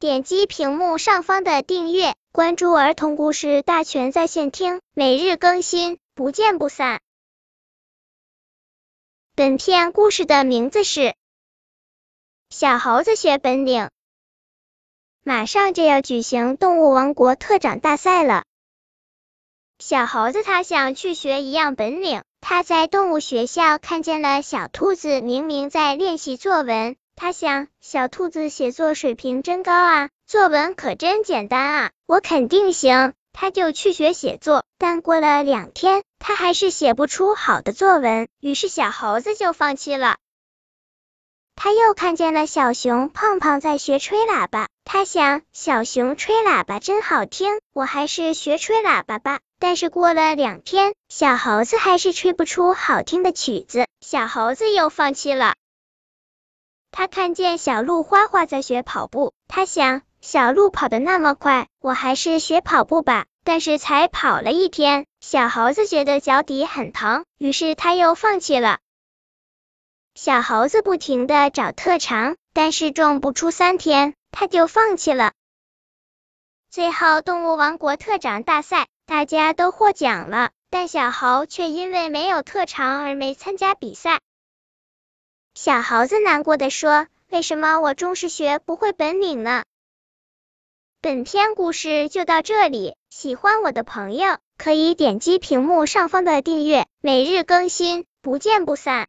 点击屏幕上方的订阅，关注儿童故事大全在线听，每日更新，不见不散。本片故事的名字是《小猴子学本领》。马上就要举行动物王国特长大赛了，小猴子他想去学一样本领。他在动物学校看见了小兔子，明明在练习作文。他想，小兔子写作水平真高啊，作文可真简单啊，我肯定行。他就去学写作，但过了两天，他还是写不出好的作文，于是小猴子就放弃了。他又看见了小熊胖胖在学吹喇叭，他想，小熊吹喇叭真好听，我还是学吹喇叭吧。但是过了两天，小猴子还是吹不出好听的曲子，小猴子又放弃了。他看见小鹿花花在学跑步，他想，小鹿跑得那么快，我还是学跑步吧。但是才跑了一天，小猴子觉得脚底很疼，于是他又放弃了。小猴子不停的找特长，但是种不出三天，他就放弃了。最后，动物王国特长大赛，大家都获奖了，但小猴却因为没有特长而没参加比赛。小猴子难过的说：“为什么我终是学不会本领呢？”本篇故事就到这里，喜欢我的朋友可以点击屏幕上方的订阅，每日更新，不见不散。